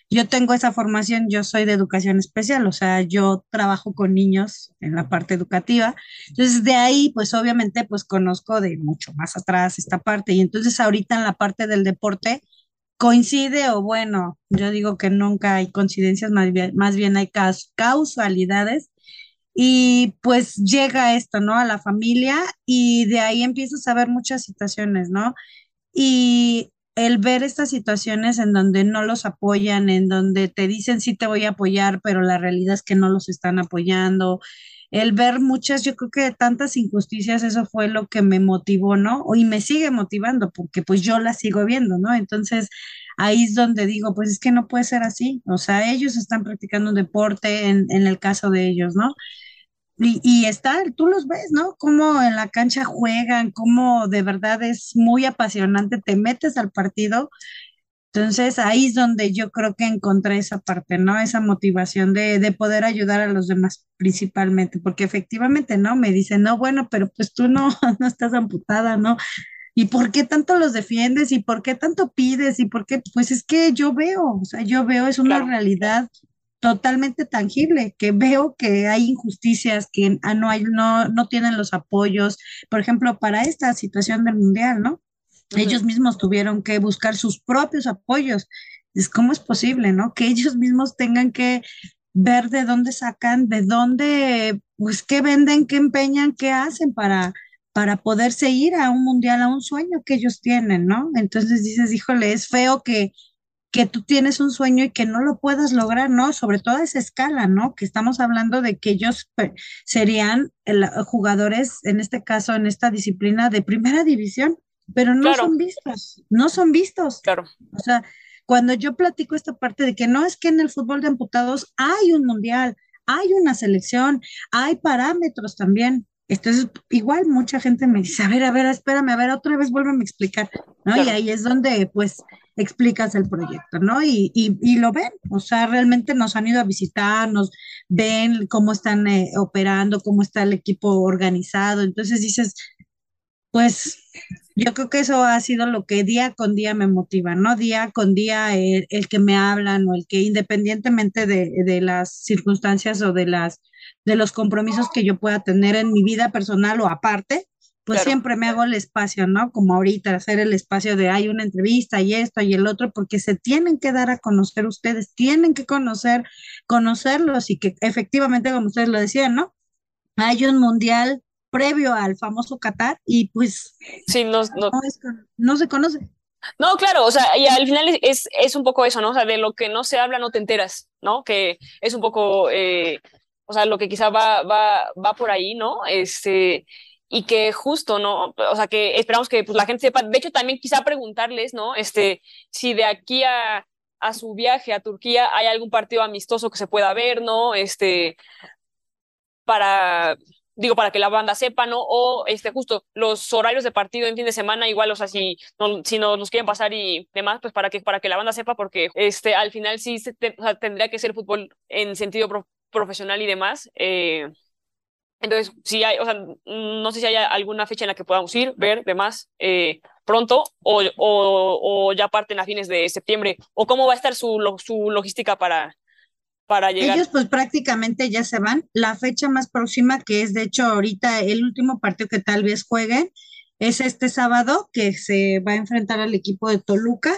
Yo tengo esa formación, yo soy de educación especial, o sea, yo trabajo con niños en la parte educativa. Entonces, de ahí, pues obviamente, pues conozco de mucho más atrás esta parte. Y entonces ahorita en la parte del deporte coincide o bueno, yo digo que nunca hay coincidencias, más bien, más bien hay caus- causalidades. Y pues llega esto, ¿no? A la familia y de ahí empiezas a ver muchas situaciones, ¿no? Y el ver estas situaciones en donde no los apoyan, en donde te dicen sí te voy a apoyar, pero la realidad es que no los están apoyando, el ver muchas, yo creo que tantas injusticias, eso fue lo que me motivó, ¿no? Y me sigue motivando porque pues yo las sigo viendo, ¿no? Entonces ahí es donde digo, pues es que no puede ser así, o sea, ellos están practicando un deporte en, en el caso de ellos, ¿no? Y, y está, tú los ves, ¿no? Cómo en la cancha juegan, cómo de verdad es muy apasionante, te metes al partido. Entonces ahí es donde yo creo que encontré esa parte, ¿no? Esa motivación de, de poder ayudar a los demás principalmente, porque efectivamente, ¿no? Me dicen, no, bueno, pero pues tú no, no estás amputada, ¿no? ¿Y por qué tanto los defiendes? ¿Y por qué tanto pides? ¿Y por qué? Pues es que yo veo, o sea, yo veo, es una Claro. realidad totalmente tangible, que veo que hay injusticias, que ah, no hay, no, no tienen los apoyos, por ejemplo, para esta situación del mundial, ¿no? Ellos mismos tuvieron que buscar sus propios apoyos. Es cómo es posible, ¿no? Que ellos mismos tengan que ver de dónde sacan, de dónde, pues, qué venden, qué empeñan, qué hacen para, para poderse ir a un mundial, a un sueño que ellos tienen, ¿no? Entonces dices, híjole, es feo que, que tú tienes un sueño y que no lo puedas lograr, ¿no? Sobre todo a esa escala, ¿no? Que estamos hablando de que ellos pe- serían el- jugadores, en este caso, en esta disciplina de primera división, pero no Claro. son vistos, no son vistos. Claro. O sea, cuando yo platico esta parte de que no es que en el fútbol de amputados hay un mundial, hay una selección, hay parámetros también. Entonces, igual mucha gente me dice, a ver, a ver, espérame, a ver, otra vez vuélveme a explicar, ¿no? Y ahí es donde, pues, explicas el proyecto, ¿no? Y, y, y lo ven, o sea, realmente nos han ido a visitar, nos ven cómo están eh, operando, cómo está el equipo organizado. Entonces dices, pues yo creo que eso ha sido lo que día con día me motiva, ¿no? Día con día el, el que me hablan o el que independientemente de, de las circunstancias o de las de los compromisos que yo pueda tener en mi vida personal o aparte, pues Claro. siempre me hago el espacio, ¿no? Como ahorita, hacer el espacio de hay una entrevista y esto y el otro, porque se tienen que dar a conocer ustedes, tienen que conocer, conocerlos y que efectivamente, como ustedes lo decían, ¿no? Hay un mundial previo al famoso Qatar y pues Sí, no, no, no, es no se conoce. No, claro, o sea, y al final es, es, es un poco eso, ¿no? O sea, de lo que no se habla no te enteras, ¿no? Que es un poco, eh, o sea, lo que quizá va, va, va por ahí, ¿no? Este, y que justo, ¿no? O sea, que esperamos que pues, la gente sepa, de hecho, también quizá preguntarles, ¿no? Este, si de aquí a, a su viaje a Turquía hay algún partido amistoso que se pueda ver, ¿no? Este, para, digo, para que la banda sepa, ¿no? O este, justo los horarios de partido en fin de semana, igual, o sea, si, no, si nos los quieren pasar y demás, pues para que, para que la banda sepa, porque este, al final sí se te- o sea, tendría que ser fútbol en sentido pro- profesional y demás. eh, entonces, si hay, o sea, no sé si hay alguna fecha en la que podamos ir, ver, demás, eh, pronto, o, o, ya parten a fines de septiembre, o cómo va a estar su, su logística para, para llegar. Ellos pues prácticamente ya se van. La fecha más próxima, que es de hecho ahorita el último partido que tal vez jueguen, es este sábado que se va a enfrentar al equipo de Toluca.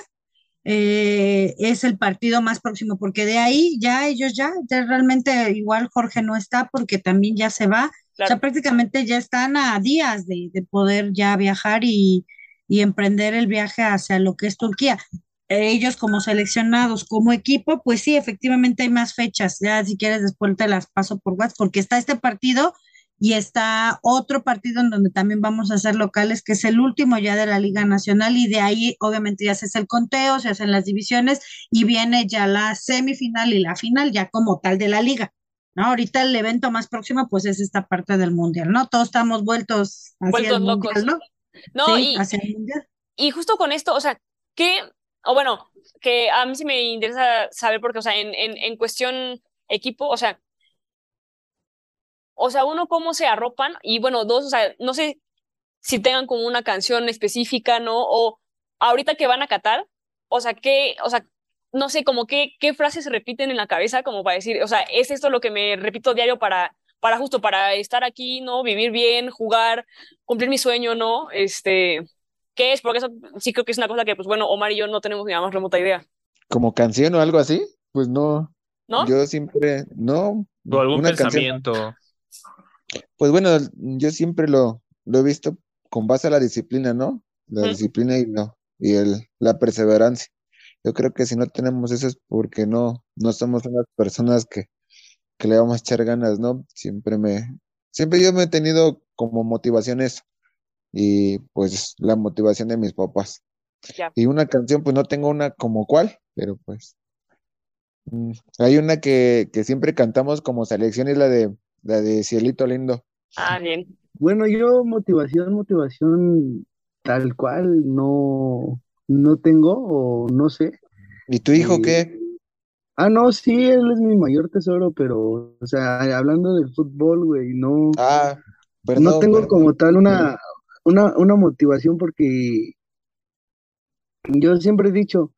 Eh, es el partido más próximo, porque de ahí ya ellos ya, ya realmente igual Jorge no está porque también ya se va, o sea, prácticamente ya están a días de, de poder ya viajar y, y emprender el viaje hacia lo que es Turquía. Ellos como seleccionados, como equipo, pues sí, efectivamente hay más fechas. Ya si quieres después te las paso por WhatsApp, porque está este partido y está otro partido en donde también vamos a hacer locales, que es el último ya de la Liga Nacional y de ahí obviamente ya se hace el conteo, se hacen las divisiones y viene ya la semifinal y la final ya como tal de la liga. ¿No? Ahorita el evento más próximo pues es esta parte del mundial, ¿no? Todos estamos vueltos hacia el mundial, ¿no? No, y, hacia el mundial. y justo con esto, o sea, ¿qué, o bueno, que a mí sí me interesa saber porque, o sea, en, en, en cuestión equipo, o sea, o sea, uno cómo se arropan y bueno, dos, o sea, no sé si tengan como una canción específica, ¿no? O ahorita que van a Qatar, o sea, qué, o sea, no sé, como qué, qué frases se repiten en la cabeza como para decir, o sea, es esto lo que me repito diario para, para justo, para estar aquí, ¿no? Vivir bien, jugar, cumplir mi sueño, ¿no? Este, ¿qué es? Porque eso sí creo que es una cosa que, pues bueno, Omar y yo no tenemos ni la más remota idea. ¿Como canción o algo así? Pues no. ¿No? Yo siempre, no. O algún una canción. Pues bueno, yo siempre lo, lo he visto con base a la disciplina, ¿no? La disciplina y no, y el, la perseverancia. Yo creo que si no tenemos eso es porque no, no somos unas personas que, que le vamos a echar ganas, ¿no? Siempre me, siempre yo me he tenido como motivación eso. Y pues la motivación de mis papás. Ya. Y una canción, pues no tengo una como cuál, pero pues mm, hay una que, que siempre cantamos como selección y la de la de Cielito Lindo. Ah, bien. Bueno, yo motivación, motivación tal cual no, no tengo o no sé. ¿Y tu hijo Eh, qué? Ah, no, sí, él es mi mayor tesoro, pero, o sea, hablando del fútbol, güey, no, Ah, no perdón, tengo perdón. como tal una, una, una motivación porque yo siempre he dicho,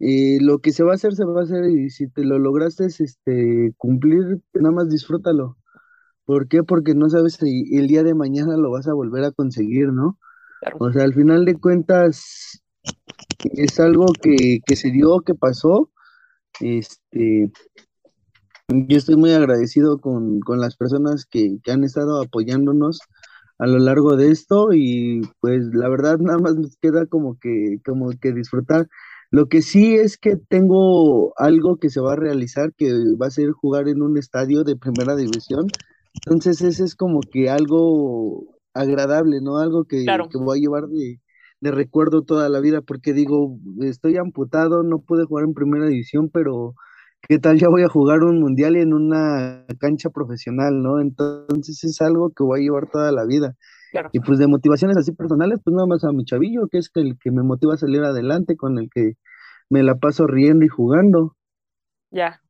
eh, lo que se va a hacer, se va a hacer y si te lo lograste, este, cumplir, nada más disfrútalo. ¿Por qué? Porque no sabes si el día de mañana lo vas a volver a conseguir, ¿no? Claro. O sea, al final de cuentas es algo que, que se dio, que pasó. Este, yo estoy muy agradecido con, con las personas que, que han estado apoyándonos a lo largo de esto y pues la verdad nada más nos queda como que, como que disfrutar. Lo que sí es que tengo algo que se va a realizar, que va a ser jugar en un estadio de primera división. Entonces ese es como que algo agradable, ¿no? Algo que, Claro. que voy a llevar de, de recuerdo toda la vida, porque digo, estoy amputado, no pude jugar en primera división, pero ¿qué tal ya voy a jugar un mundial en una cancha profesional, ¿no? Entonces es algo que voy a llevar toda la vida. Claro. Y pues de motivaciones así personales, pues nada más a mi chavillo, que es el que me motiva a salir adelante, con el que me la paso riendo y jugando. Ya.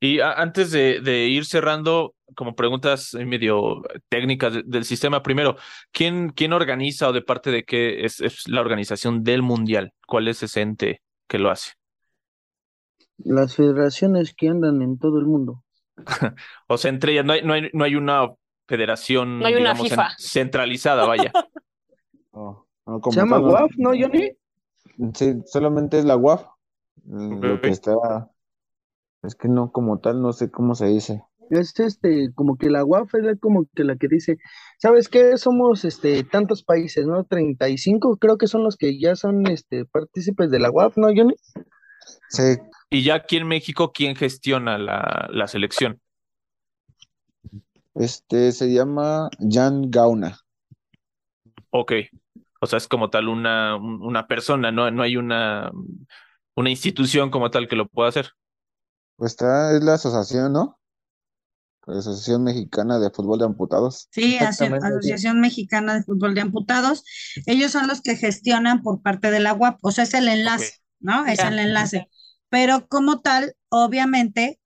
Y antes de, de ir cerrando, como preguntas ahí medio técnicas de- del sistema, primero, ¿quién, quién organiza o de parte de qué es, es la organización del mundial? ¿Cuál es ese ente que lo hace? Las federaciones que andan en todo el mundo. O sea, entre ellas no hay, no hay, no hay una federación, No hay una digamos, FIFA. centralizada, vaya. No, no, como Se llama. WAF, ¿no, Johnny? Sí, solamente es la UAF. mm, Lo que está, es que no, como tal, no sé cómo se dice. Es este, como que la UAF es la- como que la que dice, ¿sabes qué? Somos este tantos países, ¿no? 35 creo que son los que ya son este partícipes de la UAF, ¿no, Johnny? Sí, Y ya aquí en México, ¿quién gestiona la, la selección? este se llama Jan Gauna. Ok. O sea, es como tal una, un- una persona, no, no hay una, una institución como tal que lo pueda hacer. Pues está, es la asociación, ¿no? La Asociación Mexicana de Fútbol de Amputados. Sí. Asociación Mexicana de Fútbol de Amputados. Ellos son los que gestionan por parte de la UAP, o sea, es el enlace, ¿no? Es Ya. el enlace. Pero como tal, obviamente,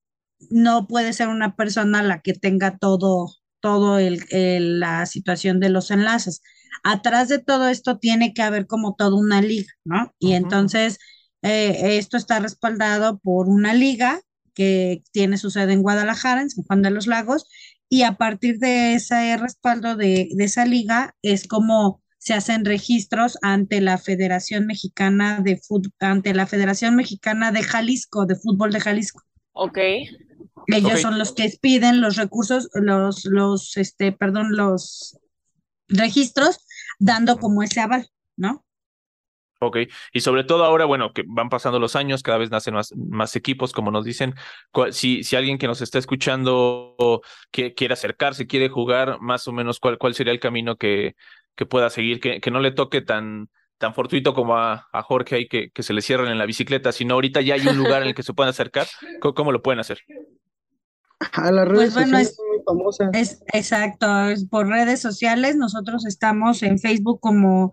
no puede ser una persona la que tenga todo, todo el, el- la situación de los enlaces. Atrás de todo esto tiene que haber como toda una liga, ¿no? Y entonces, eh, esto está respaldado por una liga que tiene su sede en Guadalajara, en San Juan de los Lagos, y a partir de ese respaldo de, de esa liga es como se hacen registros ante la Federación Mexicana de Fútbol, ante la Federación Mexicana de Jalisco, de Fútbol de Jalisco. Ok. Ellos son los que piden los recursos, los, los, este, perdón, los registros, dando como ese aval, ¿no? Ok, y sobre todo ahora, bueno, que van pasando los años, cada vez nacen más, más equipos, como nos dicen. Si, si alguien que nos está escuchando que, quiere acercarse, quiere jugar, más o menos, ¿cuál, cuál sería el camino que, que pueda seguir? Que, que no le toque tan, tan fortuito como a, a Jorge ahí, que, que se le cierren en la bicicleta, sino ahorita ya hay un lugar en el que se puedan acercar. ¿Cómo, cómo lo pueden hacer? A las redes Pues bueno, sociales es- son muy famosas. Es exacto, es por redes sociales. Nosotros estamos en Facebook como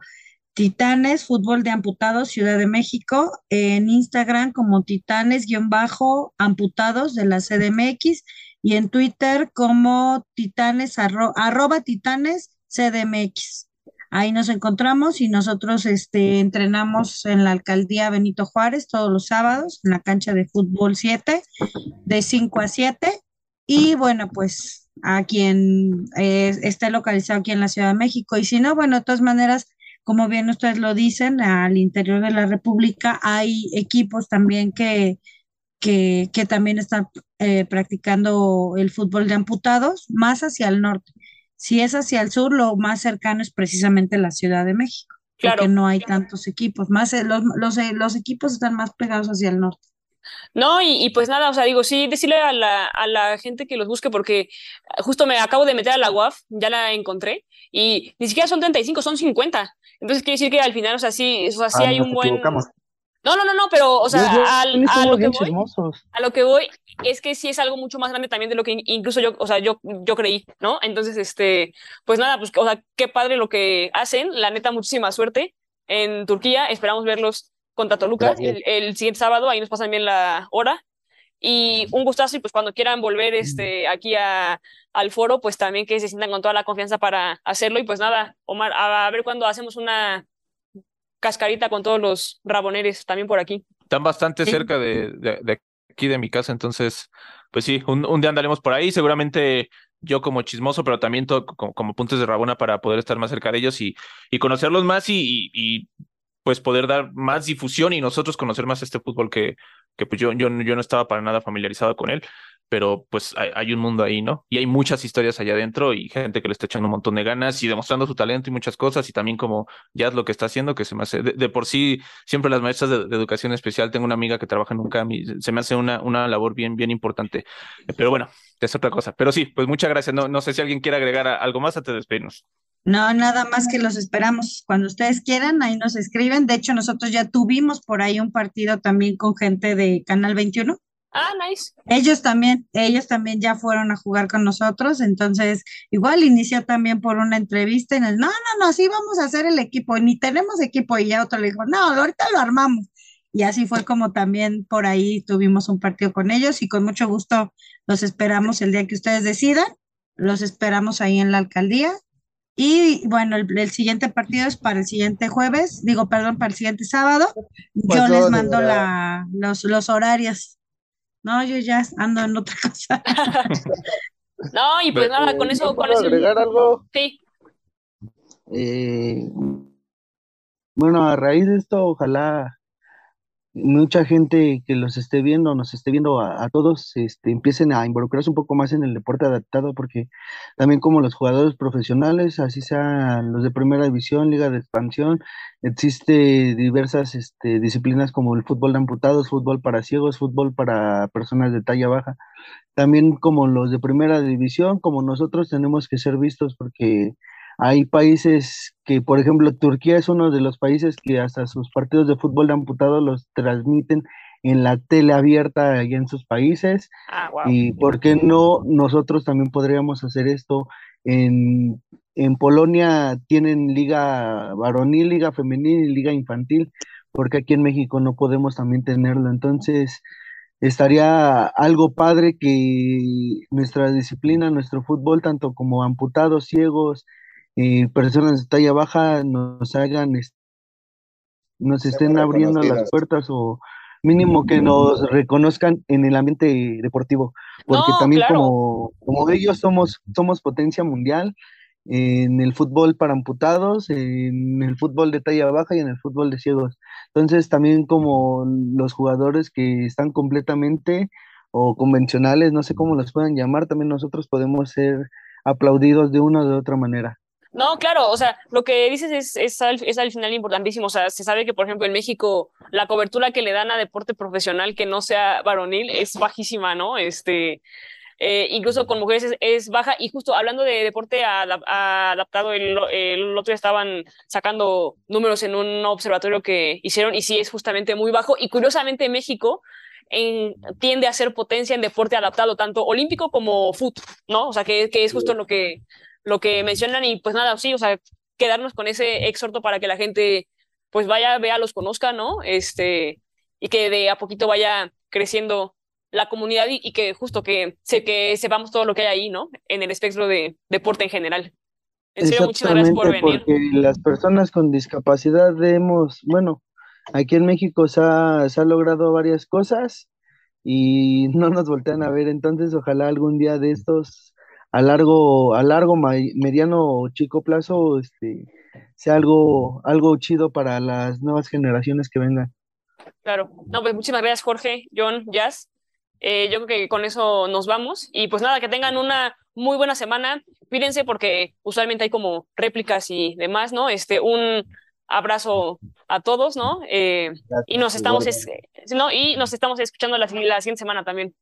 Titanes Fútbol de Amputados Ciudad de México, en Instagram como Titanes-Amputados de la CDMX y en Twitter como Titanes arro- arroba Titanes CDMX. Ahí nos encontramos y nosotros este, entrenamos en la alcaldía Benito Juárez todos los sábados en la cancha de fútbol 7 de 5 a 7 y bueno, pues a quien eh, esté localizado aquí en la Ciudad de México. Y si no, bueno, de todas maneras, como bien ustedes lo dicen, al interior de la República hay equipos también que, que, que también están eh, practicando el fútbol de amputados, más hacia el norte. Si es hacia el sur, lo más cercano es precisamente la Ciudad de México, Claro. porque no hay tantos equipos, más eh, los, los, eh, los equipos están más pegados hacia el norte. No, y, y pues nada, o sea, digo, sí, decirle a la, a la gente que los busque, porque justo me acabo de meter a la UAF, ya la encontré, y ni siquiera son 35, son 50. Entonces quiere decir que al final, o sea, sí, o sea, sí Ah, hay un buen. No, no, no, no, pero, o sea, Yo- yo- al- a lo que voy, a lo que voy es que sí es algo mucho más grande también de lo que in- incluso yo, o sea, yo, yo creí, ¿no? Entonces, este, pues nada, pues, o sea, qué padre lo que hacen, la neta, muchísima suerte en Turquía, esperamos verlos contra Toluca el, el siguiente sábado, ahí nos pasan bien la hora, y un gustazo, y pues cuando quieran volver este, aquí a, al foro, pues también que se sientan con toda la confianza para hacerlo, y pues nada, Omar, a, a ver cuando hacemos una cascarita con todos los raboneres también por aquí. Están bastante Sí. cerca de, de, de aquí de mi casa, entonces, pues sí, un, un día andaremos por ahí, seguramente yo como chismoso, pero también to- como, como puntos de Rabona para poder estar más cerca de ellos y, y conocerlos más y, y, y, pues poder dar más difusión y nosotros conocer más este fútbol que, que pues yo, yo, yo no estaba para nada familiarizado con él, pero pues hay, un mundo ahí, ¿no? Y hay muchas historias allá adentro y gente que le está echando un montón de ganas y demostrando su talento y muchas cosas y también como ya es lo que está haciendo, que se me hace, de, de por sí, siempre las maestras de, educación especial, tengo una amiga que trabaja en un CAM se me hace una, una labor bien, bien importante. Pero bueno, es otra cosa. Pero sí, pues muchas gracias. No, no sé si alguien quiere agregar a- algo más antes de despedirnos. No, nada más que los esperamos. Cuando ustedes quieran, ahí nos escriben. De hecho, nosotros ya tuvimos por ahí un partido también con gente de Canal 21. Ah, nice. Ellos también, ellos también ya fueron a jugar con nosotros, entonces igual inició también por una entrevista y nos, no, no, no, sí vamos a hacer el equipo, ni tenemos equipo y ya otro le dijo, no, ahorita lo armamos. Y así fue como también por ahí tuvimos un partido con ellos y con mucho gusto los esperamos el día que ustedes decidan, los esperamos ahí en la alcaldía. Y bueno, el, el siguiente partido es para el siguiente jueves, digo, perdón, para el siguiente sábado. Yo Pasó les mando la, los, los horarios. No, yo ya ando en otra cosa. No, y pues Pero- nada, con ¿Yo eso, con puedo eso. agregar algo? Sí, Eh, bueno, a raíz de esto, ojalá mucha gente que los esté viendo, nos esté viendo a, todos, este, empiecen a involucrarse un poco más en el deporte adaptado, porque también como los jugadores profesionales, así sean los de primera división, liga de expansión, existe diversas este, disciplinas como el fútbol de amputados, fútbol para ciegos, fútbol para personas de talla baja. También como los de primera división, como nosotros tenemos que ser vistos porque hay países que, por ejemplo, Turquía es uno de los países que hasta sus partidos de fútbol de amputados los transmiten en la tele abierta allá en sus países. ah, wow. Y por qué no nosotros también podríamos hacer esto. En, en Polonia tienen liga varonil, liga femenil y liga infantil, porque aquí en México no podemos también tenerlo. Entonces, estaría algo padre que nuestra disciplina, nuestro fútbol, tanto como amputados, ciegos, y personas de talla baja, nos hagan, es- nos estén abriendo las puertas o mínimo que nos reconozcan en el ambiente deportivo, porque No, también claro. como, como ellos somos, somos potencia mundial en el fútbol para amputados, en el fútbol de talla baja y en el fútbol de ciegos. Entonces también como los jugadores que están completamente o convencionales, no sé cómo los puedan llamar, también nosotros podemos ser aplaudidos de una o de otra manera. No, claro, o sea, lo que dices es, es, al, es al final importantísimo. O sea, se sabe que, por ejemplo, en México la cobertura que le dan a deporte profesional que no sea varonil es bajísima, ¿no? Este, eh, incluso con mujeres es, es, baja. Y justo hablando de deporte adap adaptado, el, el, otro día estaban sacando números en un observatorio que hicieron y sí es justamente muy bajo. Y curiosamente México en, tiende a ser potencia en deporte adaptado, tanto olímpico como fútbol, ¿no? O sea, que, que es justo lo que lo que mencionan y pues nada, sí, o sea, quedarnos con ese exhorto para que la gente pues vaya, vea, los conozca, ¿no? Este, y que de a poquito vaya creciendo la comunidad y, y que justo que, se, que sepamos todo lo que hay ahí, ¿no? En el espectro de deporte en general. En serio, muchas gracias por venir. Porque las personas con discapacidad hemos, bueno, aquí en México se ha, se ha logrado varias cosas y no nos voltean a ver, entonces ojalá algún día de estos a largo, a largo, mediano o chico plazo, este, sea algo, algo chido para las nuevas generaciones que vengan. Claro, no, pues muchísimas gracias Jorge, John, Jazz. Eh, yo creo que con eso nos vamos y pues nada, que tengan una muy buena semana. Cuídense porque usualmente hay como réplicas y demás, ¿no? Este, un abrazo a todos, ¿no? Eh, y nos estamos, es, ¿no? Y nos estamos escuchando la, la siguiente semana también.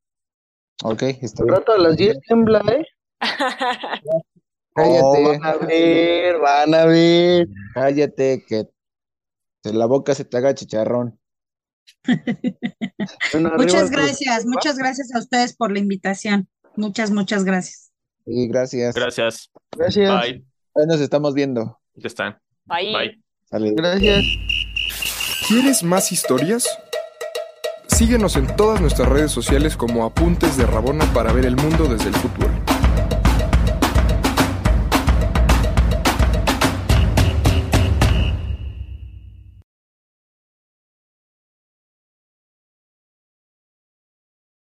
Ok, está bien. Rato a las 10 tiembla, ¿eh? Cállate. Oh, van a ver, van a ver. Cállate, que de la boca se te haga chicharrón. bueno, muchas gracias, muchas gracias a ustedes por la invitación. Muchas, muchas gracias. Sí, gracias. Gracias. Gracias. Bye. Ahí nos estamos viendo. Ya están. Bye. Bye. Sale. Gracias. ¿Quieres más historias? Síguenos en todas nuestras redes sociales como Apuntes de Rabona para ver el mundo desde el fútbol.